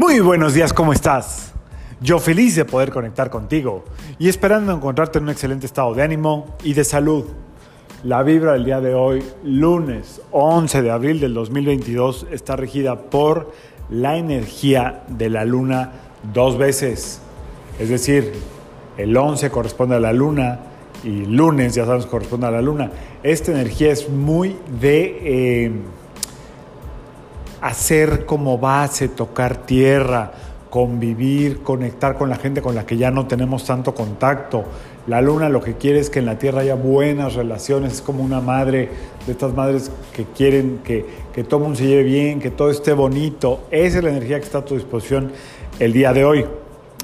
Muy buenos días, ¿cómo estás? Yo feliz de poder conectar contigo y esperando encontrarte en un excelente estado de ánimo y de salud. La vibra del día de hoy, lunes 11 de abril del 2022, está regida por la energía de la luna dos veces. Es decir, el 11 corresponde a la luna y lunes, ya sabemos, corresponde a la luna. Esta energía es muy de... Eh, hacer como base, tocar tierra, convivir, conectar con la gente con la que ya no tenemos tanto contacto. La luna lo que quiere es que en la tierra haya buenas relaciones, es como una madre de estas madres que quieren que, que todo mundo se lleve bien, que todo esté bonito. Esa es la energía que está a tu disposición el día de hoy,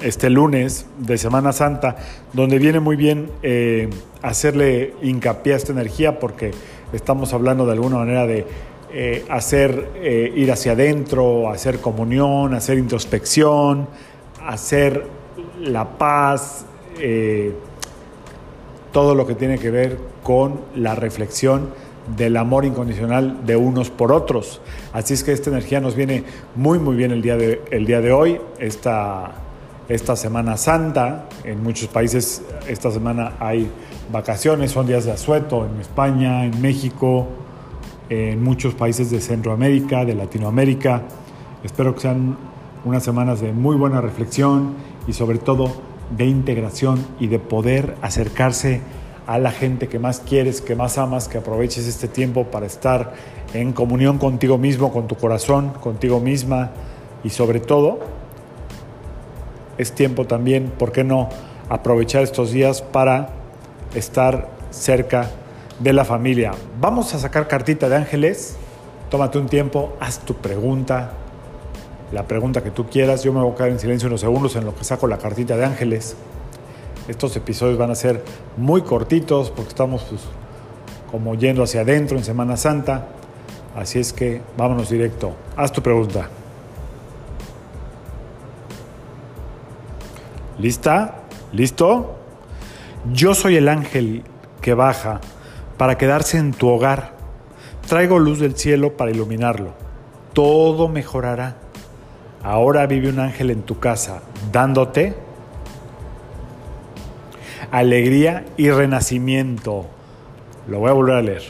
este lunes de Semana Santa, donde viene muy bien eh, hacerle hincapié a esta energía porque estamos hablando de alguna manera de eh, hacer eh, ir hacia adentro, hacer comunión, hacer introspección, hacer la paz, eh, todo lo que tiene que ver con la reflexión del amor incondicional de unos por otros. Así es que esta energía nos viene muy muy bien el día de, el día de hoy, esta, esta Semana Santa. En muchos países esta semana hay vacaciones, son días de asueto, en España, en México, en muchos países de Centroamérica, de Latinoamérica. Espero que sean unas semanas de muy buena reflexión y sobre todo de integración y de poder acercarse a la gente que más quieres, que más amas, que aproveches este tiempo para estar en comunión contigo mismo, con tu corazón, contigo misma y sobre todo es tiempo también, ¿por qué no aprovechar estos días para estar cerca de la familia. Vamos a sacar cartita de ángeles. Tómate un tiempo, haz tu pregunta, la pregunta que tú quieras. Yo me voy a quedar en silencio unos segundos en lo que saco la cartita de ángeles. Estos episodios van a ser muy cortitos porque estamos pues, como yendo hacia adentro en Semana Santa. Así es que vámonos directo. Haz tu pregunta. ¿Lista? ¿Listo? Yo soy el ángel que baja para quedarse en tu hogar. Traigo luz del cielo para iluminarlo. Todo mejorará. Ahora vive un ángel en tu casa, dándote alegría y renacimiento. Lo voy a volver a leer.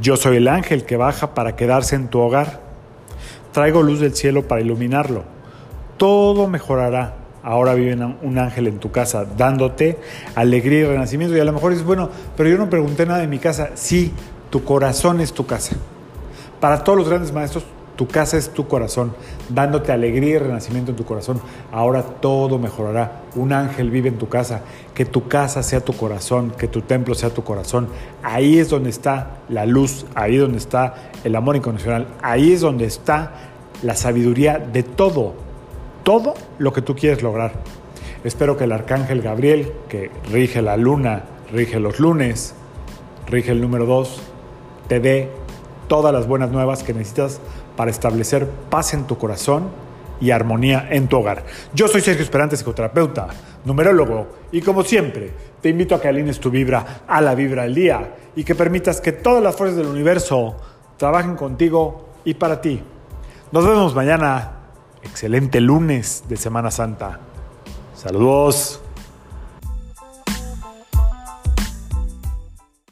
Yo soy el ángel que baja para quedarse en tu hogar. Traigo luz del cielo para iluminarlo. Todo mejorará ahora vive un ángel en tu casa dándote alegría y renacimiento. Y a lo mejor dices, bueno, pero yo no pregunté nada de mi casa. Sí, tu corazón es tu casa. Para todos los grandes maestros, tu casa es tu corazón, dándote alegría y renacimiento en tu corazón. Ahora todo mejorará. Un ángel vive en tu casa. Que tu casa sea tu corazón, que tu templo sea tu corazón. Ahí es donde está la luz, ahí es donde está el amor incondicional, ahí es donde está la sabiduría de todo todo lo que tú quieres lograr. Espero que el arcángel Gabriel, que rige la luna, rige los lunes, rige el número 2, te dé todas las buenas nuevas que necesitas para establecer paz en tu corazón y armonía en tu hogar. Yo soy Sergio Esperante, psicoterapeuta, numerólogo, y como siempre, te invito a que alines tu vibra a la vibra del día y que permitas que todas las fuerzas del universo trabajen contigo y para ti. Nos vemos mañana excelente lunes de Semana Santa. Saludos.